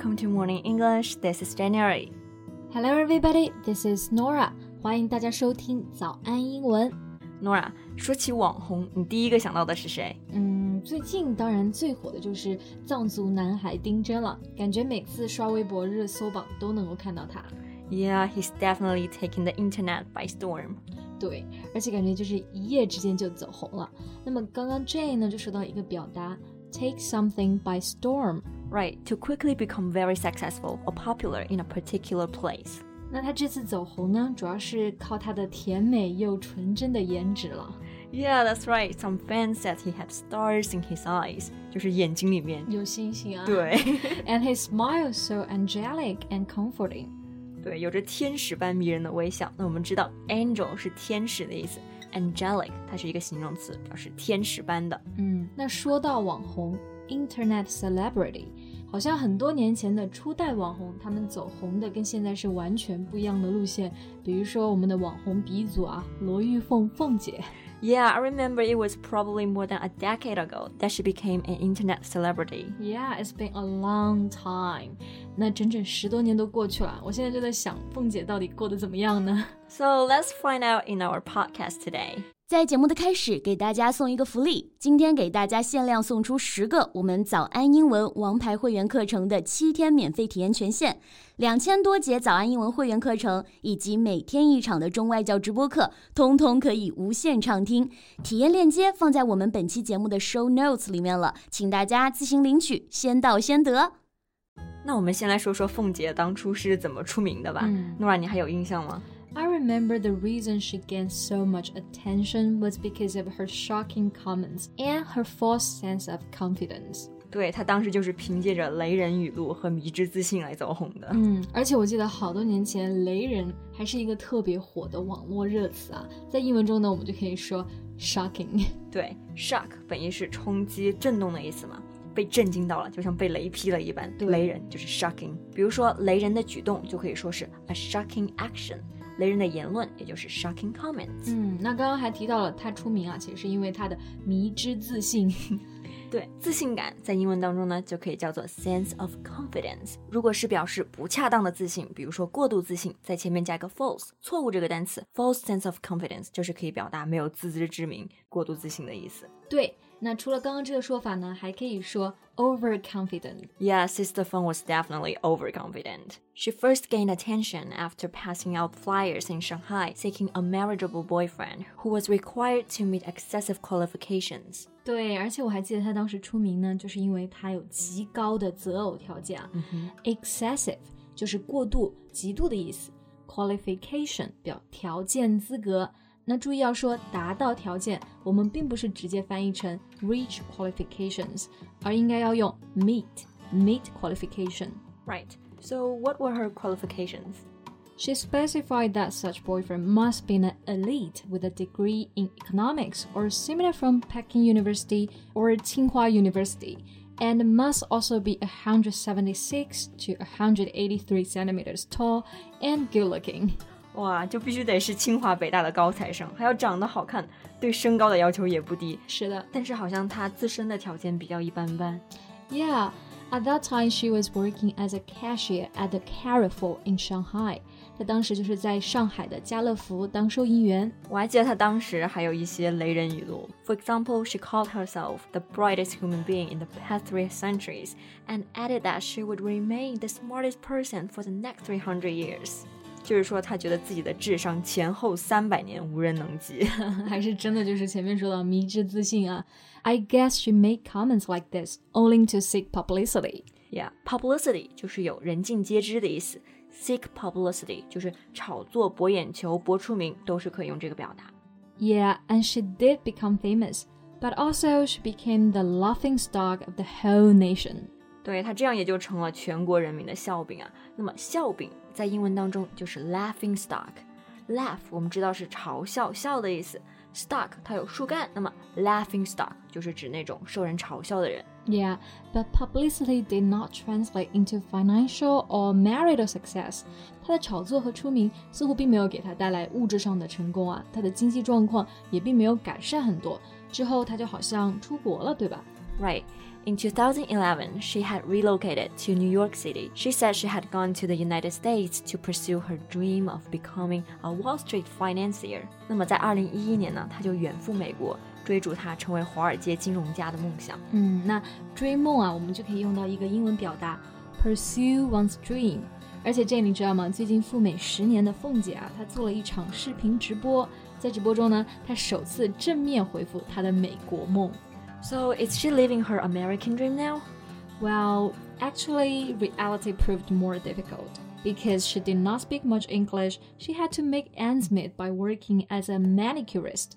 welcome to Morning English. This is January. Hello, everybody. This is Norah. 欢迎大家收听早安英文。Norah，说起网红，你第一个想到的是谁？嗯，最近当然最火的就是藏族男孩丁真了，感觉每次刷微博热搜榜都能够看到他。Yeah, he's definitely taking the internet by storm. 对，而且感觉就是一夜之间就走红了。那么刚刚 Jane 呢就说到一个表达，take something by storm。Right, to quickly become very successful or popular in a particular place. 那他这次走红呢，主要是靠他的甜美又纯真的颜值了。Yeah, that's right. Some fans said he had stars in his eyes，就是眼睛里面有星星啊。对。And his smile so angelic and comforting。对，有着天使般迷人的微笑。那我们知道，angel 是天使的意思，angelic 它是一个形容词，表示天使般的。嗯，那说到网红 ，internet celebrity。好像很多年前的初代网红，他们走红的跟现在是完全不一样的路线。比如说我们的网红鼻祖啊，罗玉凤凤姐。Yeah, I remember it was probably more than a decade ago that she became an internet celebrity. Yeah, it's been a long time. 那整整十多年都过去了，我现在就在想，凤姐到底过得怎么样呢？So let's find out in our podcast today. 在节目的开始，给大家送一个福利。今天给大家限量送出十个我们早安英文王牌会员课程的七天免费体验权限，两千多节早安英文会员课程以及每天一场的中外教直播课，通通可以无限畅听。体验链接放在我们本期节目的 show notes 里面了，请大家自行领取，先到先得。那我们先来说说凤姐当初是怎么出名的吧。诺然，你还有印象吗 ？I remember the reason she gained so much attention was because of her shocking comments and her false sense of confidence. 对她当时就是凭借着雷人语录和迷之自信来走红的。嗯，而且我记得好多年前，雷人还是一个特别火的网络热词啊。在英文中呢，我们就可以说 shocking。对，shock 本意是冲击、震动的意思嘛，被震惊到了，就像被雷劈了一般。雷人就是 shocking。比如说雷人的举动就可以说是 a shocking action。 雷人的言论，也就是 shocking comments。嗯，那刚刚还提到了他出名啊，其实是因为他的迷之自信。对，自信感在英文当中呢，就可以叫做 sense of confidence。如果是表示不恰当的自信，比如说过度自信，在前面加个 false，错误这个单词，false sense of confidence 就是可以表达没有自知之明、过度自信的意思。对。那除了刚刚这个说法呢，还可以说 overconfident. Yeah, Sister Feng was definitely overconfident. She first gained attention after passing out flyers in Shanghai seeking a marriageable boyfriend who was required to meet excessive qualifications. 对，而且我还记得她当时出名呢，就是因为她有极高的择偶条件啊。Mm -hmm. Excessive 就是过度、极度的意思，qualification 表条件、资格。 那注意要说达到条件，我们并不是直接翻译成 reach qualifications，而应该要用 meet meet qualification. Right. So what were her qualifications? She specified that such boyfriend must be an elite with a degree in economics or similar from Peking University or Tsinghua University, and must also be 176 to 183 centimeters tall and good looking. 哇，就必须得是清华北大的高材生，还要长得好看，对身高的要求也不低。是的，但是好像她自身的条件比较一般般。Yeah, at that time she was working as a cashier at the Carrefour in Shanghai. 她当时就是在上海的家乐福当收银员。我还记得她当时还有一些雷人语录。For example, she called herself the brightest human being in the past three centuries and added that she would remain the smartest person for the next 300 years. 就是说，他觉得自己的智商前后三百年无人能及，还是真的就是前面说到迷之自信啊。I guess she made comments like this only to seek publicity. Yeah, publicity 就是有人尽皆知的意思，seek publicity 就是炒作、博眼球、博出名，都是可以用这个表达。Yeah, and she did become famous, but also she became the laughing stock of the whole nation. 对他这样也就成了全国人民的笑柄啊。那么笑柄在英文当中就是 laughing stock。laugh 我们知道是嘲笑、笑的意思，stock 它有树干，那么 laughing stock 就是指那种受人嘲笑的人。Yeah, but publicity did not translate into financial or marital success. 他的炒作和出名似乎并没有给他带来物质上的成功啊，他的经济状况也并没有改善很多。之后他就好像出国了，对吧？Right. In 2011, she had relocated to New York City. She said she had gone to the United States to pursue her dream of becoming a Wall Street financier. 那么在2011年呢，她就远赴美国，追逐她成为华尔街金融家的梦想。嗯，那追梦啊，我们就可以用到一个英文表达 pursue one's dream。而且这你知道吗？最近赴美十年的凤姐啊，她做了一场视频直播，在直播中呢，她首次正面回复她的美国梦。 So is she living her American dream now? Well, actually, reality proved more difficult. Because she did not speak much English, she had to make ends meet by working as a manicurist.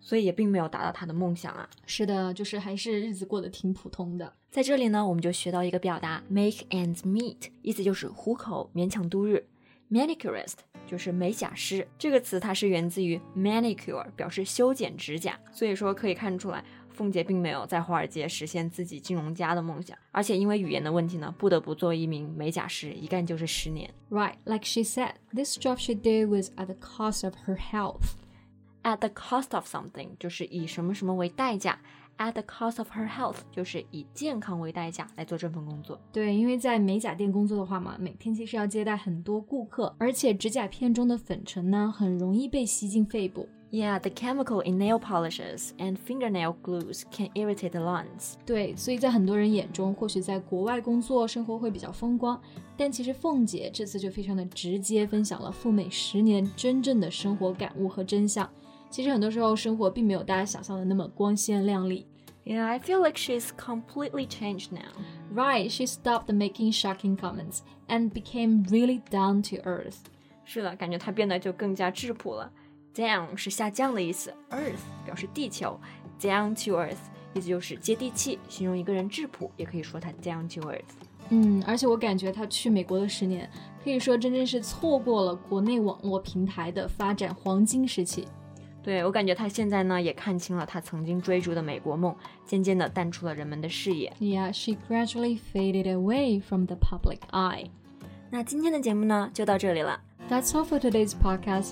所以也并没有达到她的梦想啊。是的，就是还是日子过得挺普通的。在这里呢，我们就学到一个表达，make ends meet，意思就是糊口，勉强度日。manicurist 就是美甲师，这个词它是源自于 manicure，表示修剪指甲。所以说可以看出来。 凤姐并没有在华尔街实现自己金融家的梦想，而且因为语言的问题呢，不得不做一名美甲师，一干就是十年。Right, like she said, this job she did was at the cost of her health. At the cost of something 就是以什么什么为代价，at the cost of her health 就是以健康为代价来做这份工作。对，因为在美甲店工作的话嘛，每天其实要接待很多顾客，而且指甲片中的粉尘呢，很容易被吸进肺部。Yeah, the chemical in nail polishes and fingernail glues can irritate the lungs. 对，所以在很多人眼中，或许在国外工作生活会比较风光，但其实凤姐这次就非常的直接分享了赴美十年真正的生活感悟和真相。其实很多时候生活并没有大家想象的那么光鲜亮丽。Yeah, I feel like she's completely changed now. Right, she stopped making shocking comments and became really down to earth. 是的，感觉她变得就更加质朴了。 Down 是下降的意思，Earth 表示地球，Down to earth 意思就是接地气，形容一个人质朴，也可以说他 Down to earth。嗯，而且我感觉他去美国的十年，可以说真正是错过了国内网络平台的发展黄金时期。对我感觉他现在呢，也看清了他曾经追逐的美国梦，渐渐的淡出了人们的视野。Yeah, she gradually faded away from the public eye. 那今天的节目呢，就到这里了。That's all for today's podcast.